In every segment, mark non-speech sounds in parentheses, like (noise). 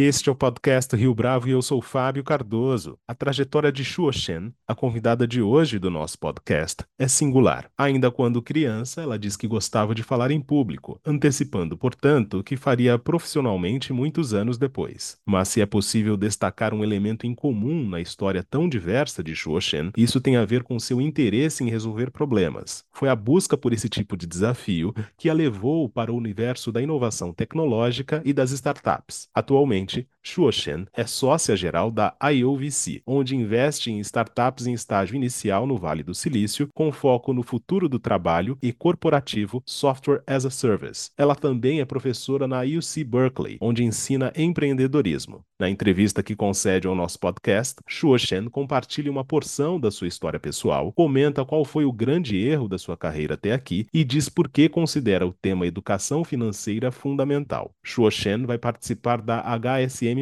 Este é o podcast Rio Bravo e eu sou Fábio Cardoso. A trajetória de Shuo Shen, a convidada de hoje do nosso podcast, é singular. Ainda quando criança, ela diz que gostava de falar em público, antecipando, portanto, que faria profissionalmente muitos anos depois. Mas se é possível destacar um elemento em comum na história tão diversa de Shuo Shen, isso tem a ver com seu interesse em resolver problemas. Foi a busca por esse tipo de desafio que a levou para o universo da inovação tecnológica e das startups. Atualmente, Atualmente, Shuoshen é sócia-geral da IOVC, onde investe em startups em estágio inicial no Vale do Silício, com foco no futuro do trabalho e corporativo Software as a Service. Ela também é professora na UC Berkeley, onde ensina empreendedorismo. Na entrevista que concede ao nosso podcast, Shuoshen compartilha uma porção da sua história pessoal, comenta qual foi o grande erro da sua carreira até aqui e diz por que considera o tema educação financeira fundamental. Shuoshen vai participar da HSM+,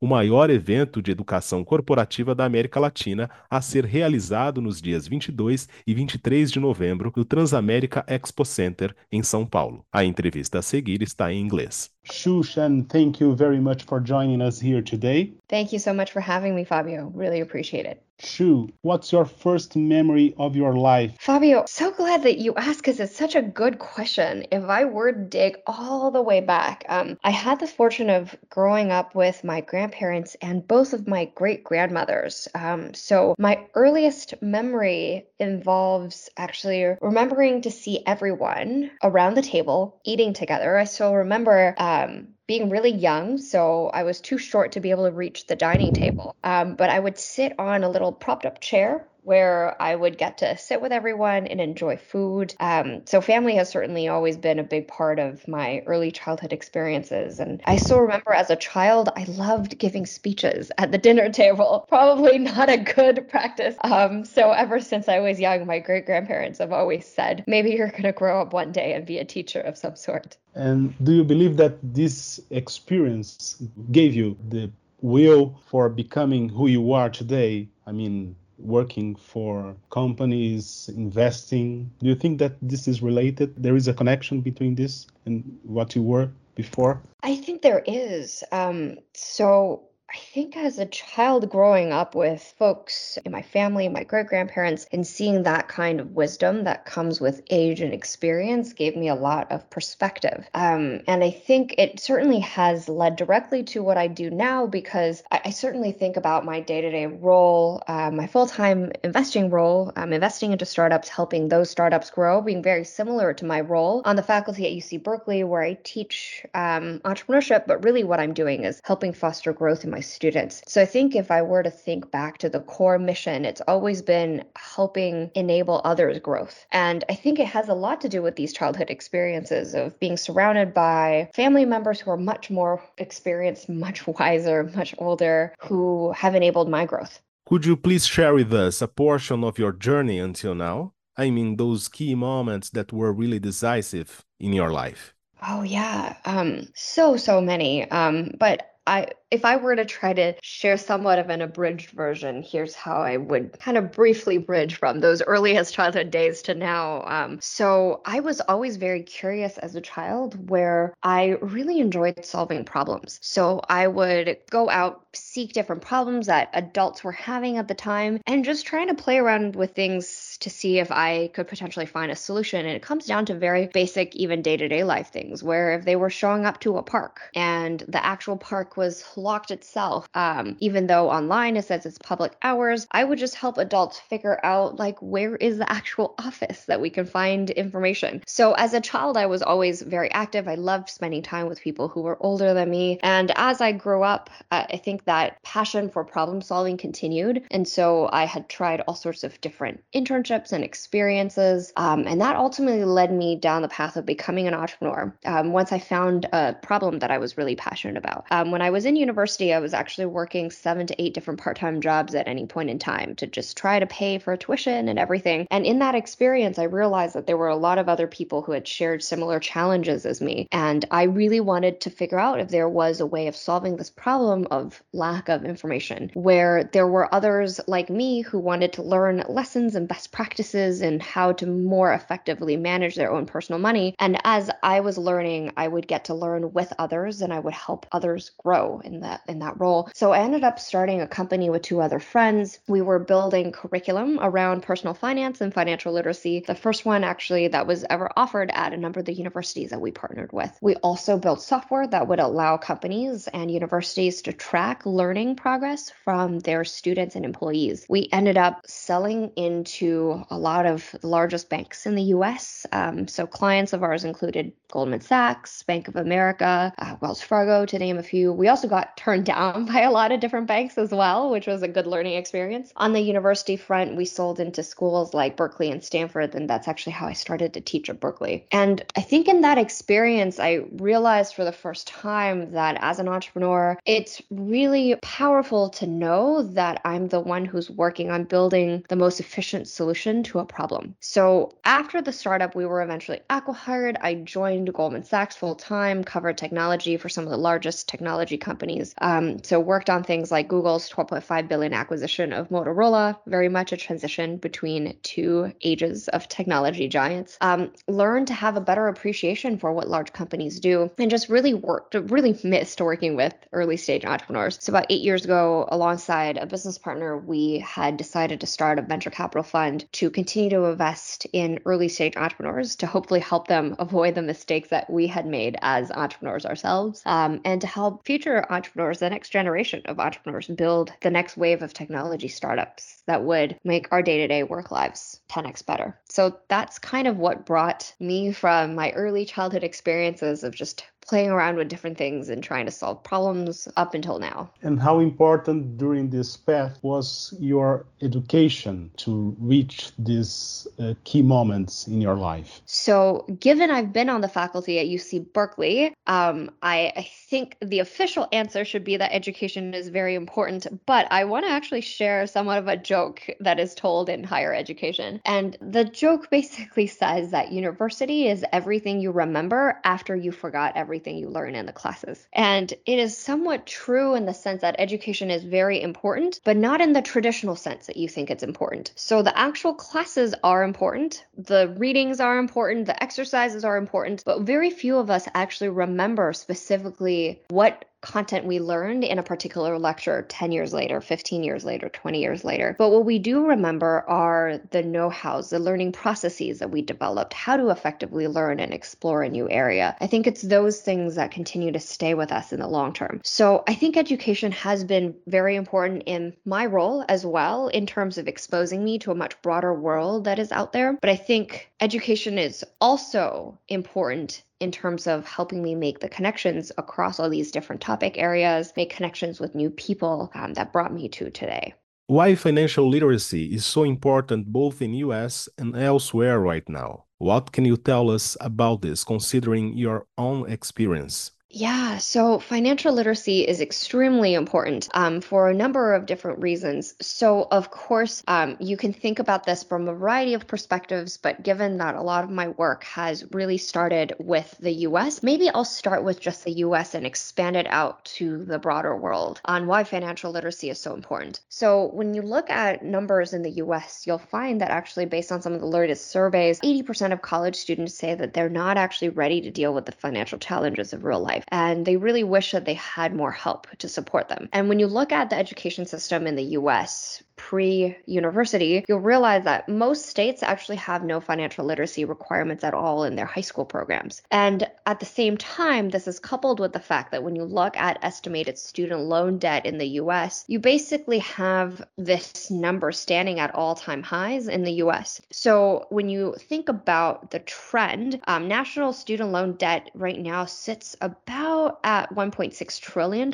o maior evento de educação corporativa da América Latina a ser realizado nos dias 22 e 23 de novembro no Transamérica Expo Center, em São Paulo. A entrevista a seguir está em inglês. Shu Shen, thank you very much for joining us here today. Thank you so much for having me, Fabio. Really appreciate it. Shu, what's your first memory of your life? Fabio, so glad that you asked because it's such a good question. If I were to dig all the way back, um, I had the fortune of growing up with my grandparents and both of my great grandmothers. Um, so my earliest memory involves actually remembering to see everyone around the table eating together. I still remember. Um, being really young, so I was too short to be able to reach the dining table. Um, but I would sit on a little propped up chair where I would get to sit with everyone and enjoy food. Um, so, family has certainly always been a big part of my early childhood experiences. And I still remember as a child, I loved giving speeches at the dinner table. (laughs) Probably not a good practice. Um, so, ever since I was young, my great grandparents have always said, maybe you're going to grow up one day and be a teacher of some sort. And do you believe that this experience gave you the will for becoming who you are today? I mean, working for companies, investing. Do you think that this is related? There is a connection between this and what you were before? I think there is. Um, so I think as a child growing up with folks in my family, my great grandparents, and seeing that kind of wisdom that comes with age and experience gave me a lot of perspective. Um, and I think it certainly has led directly to what I do now because I, I certainly think about my day to day role, uh, my full time investing role, um, investing into startups, helping those startups grow, being very similar to my role on the faculty at UC Berkeley, where I teach um, entrepreneurship. But really, what I'm doing is helping foster growth in my my students. So I think if I were to think back to the core mission, it's always been helping enable others' growth. And I think it has a lot to do with these childhood experiences of being surrounded by family members who are much more experienced, (laughs) much wiser, much older, who have enabled my growth. Could you please share with us a portion of your journey until now? I mean, those key moments that were really decisive in your life. Oh yeah, um, so so many. Um, but I if I were to try to share somewhat of an abridged version, here's how I would kind of briefly bridge from those earliest childhood days to now. Um, so I was always very curious as a child, where I really enjoyed solving problems. So I would go out, seek different problems that adults were having at the time, and just trying to play around with things to see if I could potentially find a solution. And it comes down to very basic, even day to day life things, where if they were showing up to a park and the actual park was locked itself, um, even though online it says it's public hours, I would just help adults figure out like where is the actual (laughs) office that we can find information. So as a child, I was always very active. I loved spending time with people who were older than me. And as I grew up, I think that passion for problem solving continued. And so I had tried all sorts of different internships and experiences. Um, and that ultimately led me down the path of becoming an entrepreneur um, once I found a problem that I was really passionate about. Um, when I was in university, I was actually working seven to eight different part time jobs at any point in time to just try to pay for tuition and everything. And in that experience, I realized that there were a lot of other people who had shared similar challenges as me. And I really wanted to figure out if there was a way of solving this problem of lack of information, where there were others like me who wanted to learn lessons and best practices and how to more effectively manage their own personal money. And as I was learning, I would get to learn with others and I would help others grow. In that in that role. So I ended up starting a company with two other friends. We were building curriculum around personal finance and financial literacy. The first one actually that was ever offered at a number of the universities that we partnered with. We also built software that would allow companies and universities to track learning progress from their students and employees. We ended up selling into a lot of the largest banks in the US. Um, so clients of ours included Goldman Sachs, Bank of America, uh, Wells Fargo, to name a few. We also got turned down (laughs) by a lot of different banks as well, which was a good learning experience. On the university front, we sold into schools like Berkeley and Stanford, and that's actually how I started to teach at Berkeley. And I think in that experience, I realized for the first time that as an entrepreneur, it's really powerful to know that I'm the one who's working on building the most efficient solution to a problem. So after the startup, we were eventually acquired. I joined Goldman Sachs full time, covered technology for some of the largest technology companies. Um, so worked on things like Google's 12.5 billion acquisition of Motorola, very much a transition between two ages of technology giants. Um, learned to have a better appreciation for what large companies do, and just really worked, really missed working with early stage entrepreneurs. So about eight years ago, alongside a business partner, we had decided to start a venture capital fund to continue to invest in early stage entrepreneurs to hopefully help them (laughs) avoid the mistakes that we had made as entrepreneurs ourselves, um, and to help future entrepreneurs, the next generation of entrepreneurs, build the next wave of technology startups that would make our day to day work lives 10x better. So that's kind of what brought me from my early childhood experiences of just playing around with different things and trying to solve problems up until now. And how important during this path was your education to reach these uh, key moments in your life? So, given I've been on the faculty at UC Berkeley, um, I, I think the official answer should be that education is very important. But I want to actually share somewhat of a joke that is told in higher education. And the joke basically (laughs) says that university is everything you remember after you forgot everything you learn in the classes. And it is somewhat true in the sense that education is very important, but not in the traditional sense that you think it's important. So the actual classes are important, the readings are important, the exercises are important, but very few of us actually remember specifically what content we learned in a particular lecture 10 years later, 15 years later, 20 years later. But what we do remember are the know hows, the learning processes that we developed, how to effectively learn and explore a new area. I think it's those things that continue to stay with us in the long term. So I think education has been very important in my role as well in terms of exposing me to a much broader world that is out there. But I think education is also important in terms of helping me make the connections across all these different topic areas, make connections with new people um, that brought me to today. Why financial literacy is so important both in US and elsewhere right now? What can you tell us about this considering your own experience? Yeah, so financial literacy is extremely important um, for a number of different reasons. So, of course, um, you can think about this from a variety of perspectives, but given that a lot of my work has really started with the US, maybe I'll start with just the US and expand it out to the broader world on why financial literacy is so important. So, when you look at numbers in the US, you'll find that actually, based on some of the latest surveys, 80% of college students say that they're not actually ready to deal with the financial challenges of real life life and they really wish that they had more help to support them. And when you look at the education system in the US, pre university, you'll realize that most states actually have no financial literacy requirements at all in their high school programs. And at the same time, this is coupled with the fact that when you look at estimated student loan debt in the US, you basically have this number standing at all time highs in the US. So when you think about the trend, um, national student loan debt right now sits about at $1.6 trillion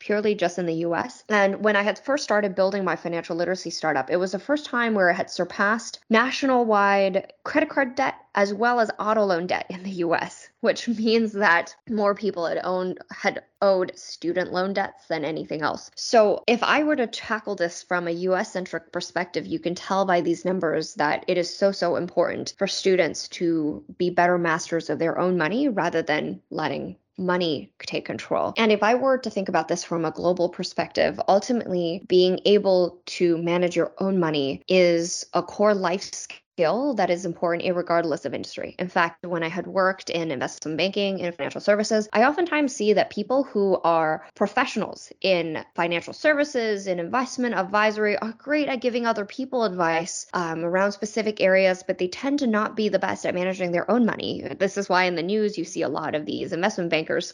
purely just in the US. And when I had first started building my financial financial literacy startup. It was the first time where it had surpassed national wide credit card debt as well as auto loan debt in the US, which means that more people had owned had owed student loan debts than anything else. So, if I were to tackle this from a US centric perspective, you can tell by these numbers that it is so so important for students to be better masters of their own money rather than letting money take control. And if I were to think about this from a global perspective, ultimately being able to manage your own money is a core life skill skill that is important regardless of industry. In fact, when I had worked in investment banking and financial services, I oftentimes see that people who are professionals in financial services, in investment advisory, are great at giving other people advice um, around specific areas, but they tend to not be the best at managing their own money. This is why in the news you see a lot of these investment bankers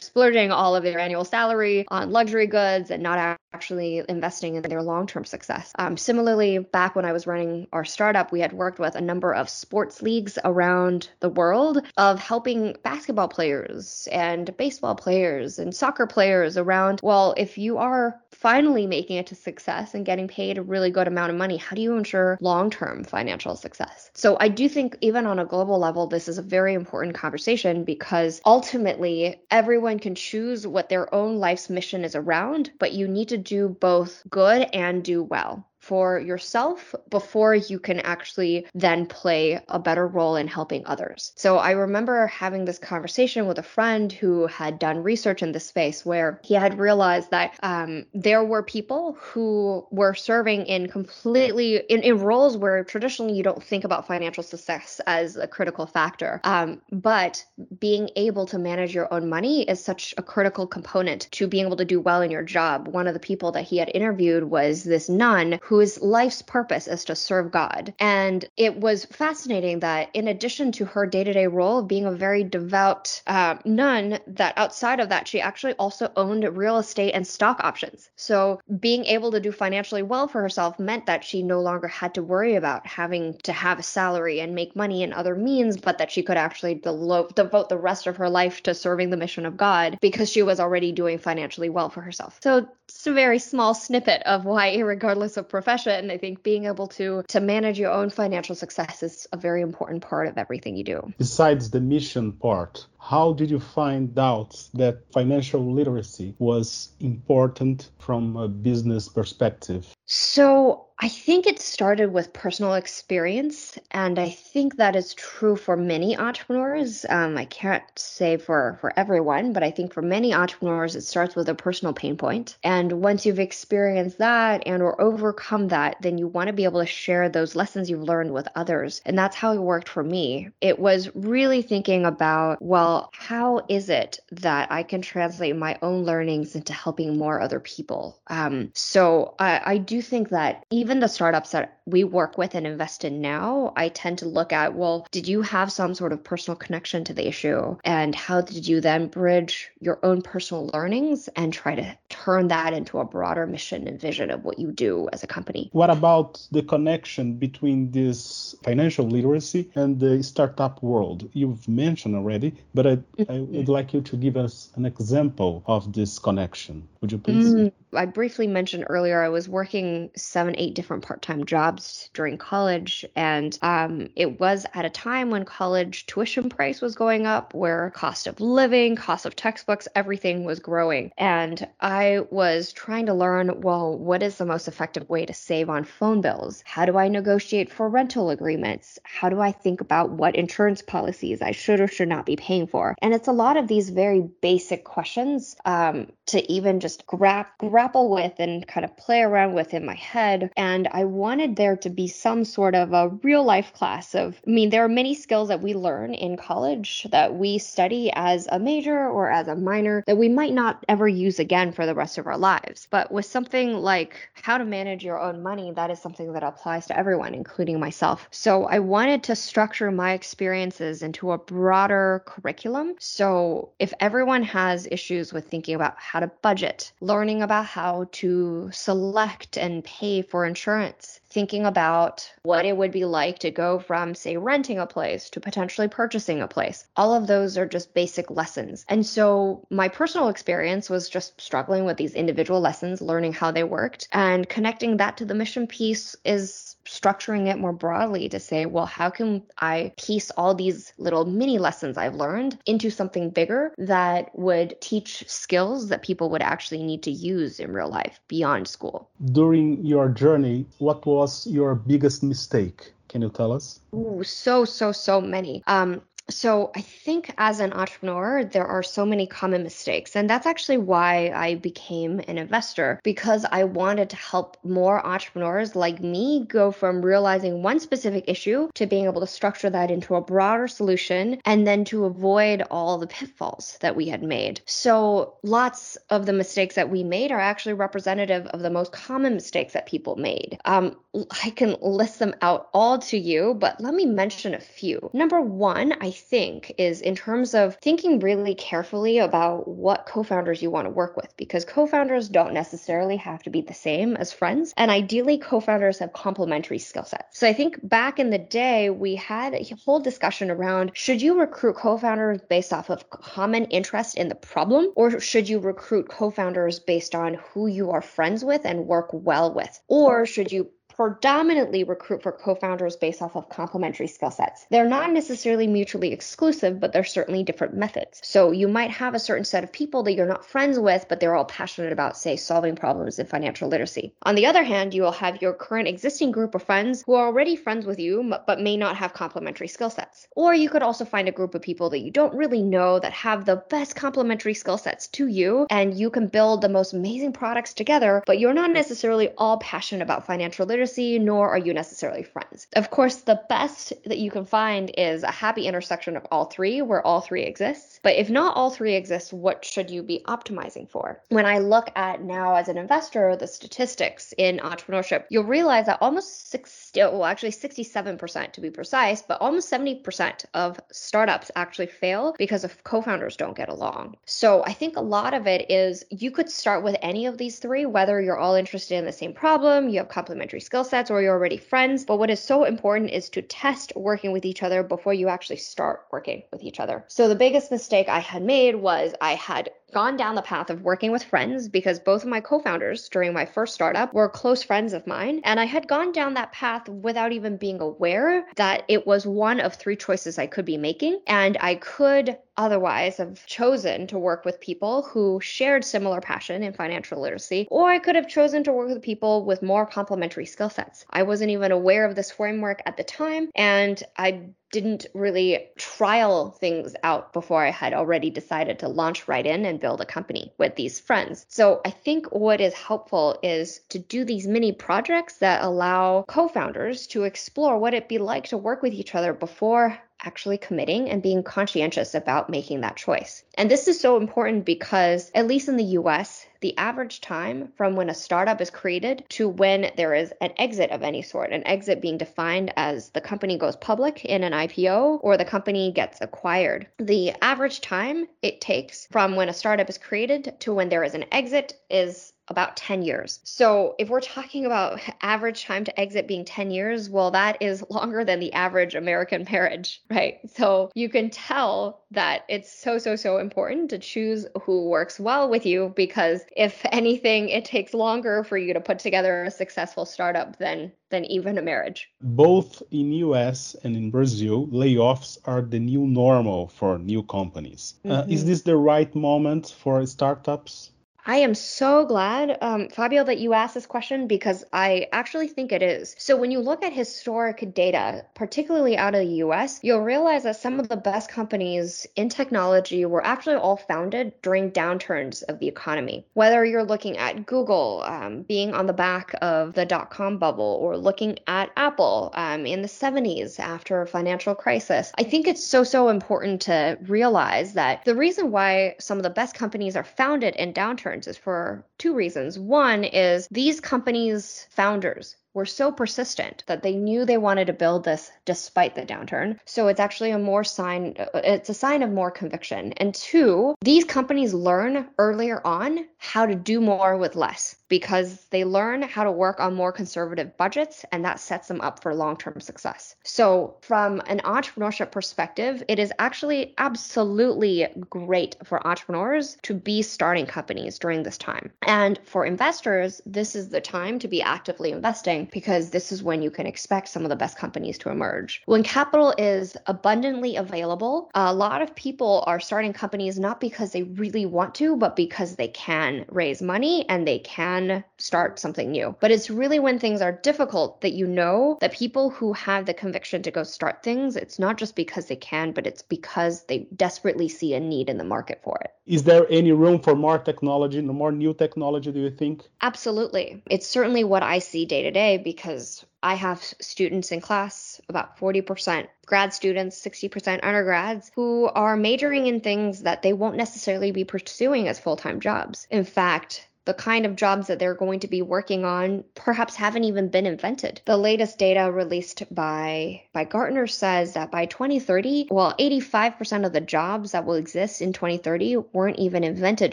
splurging all of their annual salary on luxury goods and not actually investing in their long term success. Um, similarly, back when I was running our startup, we had worked with a number of sports leagues around the world of helping basketball players and baseball players and soccer players around. Well, if you are finally making it to success and getting paid a really good amount of money, how do you ensure long term financial success? So I do think, even on a global level, this is a very important conversation because ultimately everyone can choose what their own life's mission is around, but you need to do both good and do well for yourself before you can actually then play a better role in helping others. So I remember having this conversation with a friend who had done research in this space where he had realized that um, there were people who were serving in completely in, in, roles where traditionally you don't think about financial success as a critical factor. Um, but being able to manage your own money is such a critical component to being able to do well in your job. One of the people that he had interviewed was this nun who whose life's purpose is to serve God. And it was fascinating that in addition to her day to day role of being a very devout uh, nun, that outside of that, she actually also owned real estate and stock options. So being able to do financially well for herself meant that she no longer had to worry about having to have a salary and make money in other means, but that she could actually devote the rest of her life to serving the mission of God because she was already doing financially well for herself. So it's a very small snippet of why, (laughs) regardless of profession, I think being able to to manage your own financial success is a very important part of everything you do. Besides the mission part, how did you find out that financial literacy was important from a business perspective? So, I think it started with personal experience, and I think that is true for many entrepreneurs. Um, I can't say for for everyone, but I think for many entrepreneurs, it starts with a personal pain point. And once you've experienced that and or overcome that, then you want to be able to share those lessons you've learned with others. And that's how it worked for me. It was really thinking about, well, how is it that I can translate my own learnings into helping more other people? Um, so I, I do think that even the startups that we work with and invest in now, I tend to look at, well, did you have some sort of personal connection to the issue? And how did you then bridge your own personal learnings and try to turn that into a broader mission and vision of what you do as a company? What about the connection between this financial literacy and the startup world? You've mentioned already, but but I, I would like you to give us an example of this connection. Would you please? Mm, I briefly mentioned earlier I was working seven, eight different part time jobs during college. And um, it was at a time when college tuition price was going up, where cost of living, cost of textbooks, everything was growing. And I was trying to learn well, what is the most effective way to save on phone bills? How do I negotiate for rental agreements? How do I think about what insurance policies I should or should not be paying for? And it's a lot of these very basic questions um, to even just grab, grapple with and kind of play around with in my head. And I wanted there to be some sort of a real life class of, I mean, there are many skills that we learn in college that we study as a major or as a minor that we might not ever use again for the rest of our lives. But with something like how to manage your own money, that is something that applies to everyone, including myself. So I wanted to structure my experiences into a broader curriculum. So if everyone has issues with thinking about how to budget, learning about how to select and pay for insurance, thinking about what it would be like to go from, say, renting a place to potentially purchasing a place. All of those are just basic lessons. And so my personal experience was just struggling with these individual lessons, learning how they worked, and connecting that to the mission piece is structuring it more broadly to say, well, how can I piece all these little mini lessons I've learned into something bigger that would teach skills that people would actually need to use in real life beyond school? During your journey, what was your biggest mistake? Can you tell us? Ooh, so, so, so many. Um, so I think as an entrepreneur, there are so many common mistakes. And that's actually why I became an investor because I wanted to help more entrepreneurs like me go from realizing one specific issue to being able to structure that into a broader solution and then to avoid all the pitfalls that we had made. So lots of the mistakes that we made are actually representative of the most common mistakes that people made. Um, I can list them out all to you, but let me mention a few. Number one, I think, is in terms of thinking really carefully about what co founders you want to work with, because co founders don't necessarily have to be the same as friends. And ideally, co founders have complementary skill sets. So I think back in the day, we had a whole discussion around should you recruit co founders based off of common interest in the problem, or should you recruit co founders based on who you are friends with and work well with? Or should you predominantly recruit for co-founders based off of complementary skill sets. They're not necessarily mutually exclusive, but they're certainly different methods. So you might have a certain set of people that you're not friends with, but they're all passionate about, say, solving problems in financial literacy. On the other hand, you will have your current existing group of friends who are already friends with you, but may not have complementary skill sets. Or you could also find a group of people that you don't really know that have the best complementary skill sets to you, and you can build the most amazing products together, but you're not necessarily all passionate about financial literacy literacy, nor are you necessarily friends. Of course, the best that you can find is a happy intersection of all three, where all three exists. But if not all three exist, what should you be optimizing for? When I look at now as an investor, the statistics in entrepreneurship, you'll realize that almost six well, actually 67% to be precise, but almost 70% of startups actually fail because of co-founders don't get along. So I think a lot of it is you could start with any of these three, whether you're all interested in the same problem, you have complementary skill sets or you're already friends. But what is so important is to test working with each other before you actually start working with each other. So the biggest mistake I had made was I had gone down the path of working with friends because both of my co founders during my first startup were close friends of mine. And I had gone down that path without even being aware that it was one of three choices I could be making. And I could otherwise have chosen to work with people who shared similar passion in financial literacy, or I could have chosen to work with people with more complementary skill sets. I wasn't even aware of this framework at the time, and I didn't really trial things out before I had already decided to launch right in and build a company with these friends. So I think what is helpful is to do these mini projects that allow co founders to explore what it'd be like to work with each other before actually committing and being conscientious about making that choice. And this is so important because, at least in the US, the average time from when a startup is created to when there is an exit of any sort, an exit being defined as the company goes public in an IPO or the company gets acquired. The average time it takes from when a startup is created to when there is an exit is about 10 years. So if we're talking about (laughs) average time to exit being 10 years, well, that is (laughs) longer than the average American marriage, (laughs) right? So you can tell that it's so, so, so important to choose who works well with you because if anything, it takes longer for you to put together a successful startup than than even a marriage. Both in US and in Brazil, layoffs are the new normal for new companies. Mm-hmm. Uh, is mm-hmm. this the right moment for startups? I am so glad, um, Fabio, that you asked this question because I actually think it is. So, when you look at historic data, particularly out of the US, you'll realize that some of the best companies in technology were actually all founded during downturns of the economy. Whether you're looking at Google um, being on the back of the dot com bubble or looking at Apple um, in the 70s after a financial crisis, I think it's so, so important to realize that the reason why some of the best companies are founded in downturns for two reasons. One is these companies' founders were so persistent that they knew they wanted to build this despite the downturn. So it's actually a more sign uh, it's a sign of more conviction. And two, these companies learn earlier on how to do more with less because they learn how to work on more conservative budgets and that sets them up for long-term success. So from an entrepreneurship perspective, it is actually absolutely great for entrepreneurs to be starting companies during this time. And for investors, this is the time to be actively investing because this is when you can expect some of the best companies to emerge. When capital is abundantly available, a lot of people are starting companies not because they really want to, but because they can raise money and they can start something new. But it's really when things are difficult that you know that people who have the conviction to go start things, it's not just because they can, but it's because they desperately see a need in the market for it. Is there any room for more technology, more new technology, do you think? Absolutely. It's certainly what I see day to day because I have students in class, about 40% grad students, 60% undergrads, who are majoring in things that they won't necessarily be pursuing as full time jobs. In fact, the kind of jobs that they're going to be working on perhaps haven't even been invented. The latest data released by by Gartner says that by 2030, well, 85% of the jobs that will exist in 2030 weren't even invented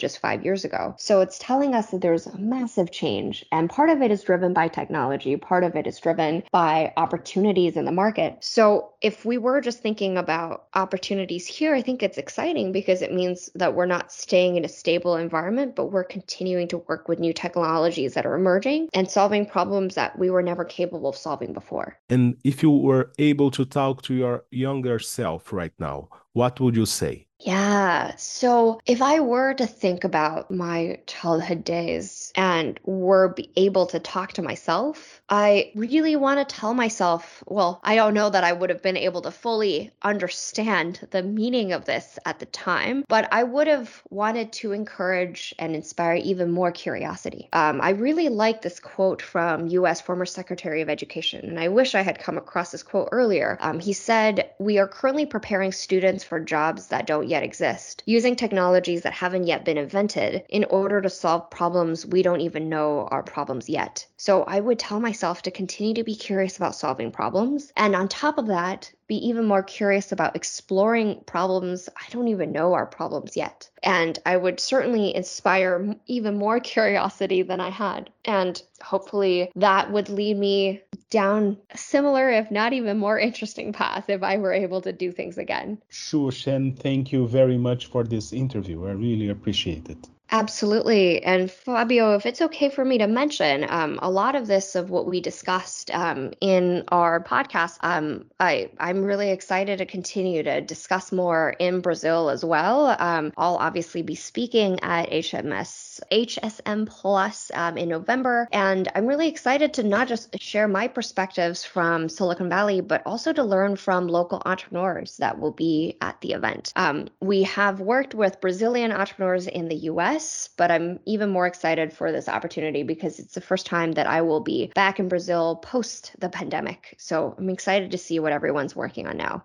just 5 years ago. So it's telling us that there's a massive change and part of it is driven by technology, part of it is driven by opportunities in the market. So if we were just thinking about opportunities here, I think it's exciting because it means that we're not staying in a stable environment, but we're continuing to work with new technologies that are emerging and solving problems that we were never capable of solving before. And if you were able to talk to your younger self right now, what would you say? Yeah. So if I were to think about my childhood days and were able to talk to myself, I really want to tell myself, well, I don't know that I would have been able to fully understand the meaning of this at the time, but I would have wanted to encourage and inspire even more curiosity. Um, I really like this quote from US former Secretary of Education, and I wish I had come across this quote earlier. Um, he said, We are currently preparing students for jobs that don't yet exist, using technologies that haven't yet been invented in order to solve problems we don't even know are problems yet. So I would tell myself to continue to be curious about solving problems. And on top of that, be even more curious about exploring problems I don't even know are problems yet. And I would certainly inspire even more (laughs) curiosity than I had. And hopefully that would lead me down a similar, if not even more interesting path if I were able to do things again. Sure, Shen, thank you very much for this interview. I really appreciate it. Absolutely. And Fabio, if it's okay for me to mention, um, a lot of this of what we discussed um, in our podcast, um, I, I'm really excited to continue to discuss more in Brazil as well. Um, I'll obviously be speaking at HMS HSM Plus um, in November, and I'm really excited to not just share my perspectives from Silicon Valley, but also to learn from local entrepreneurs that will be at the event. Um, we have worked with Brazilian entrepreneurs in the US but I'm even more excited for this opportunity because it's the first time that I will be back in Brazil post the pandemic. So I'm excited to see what everyone's working on now.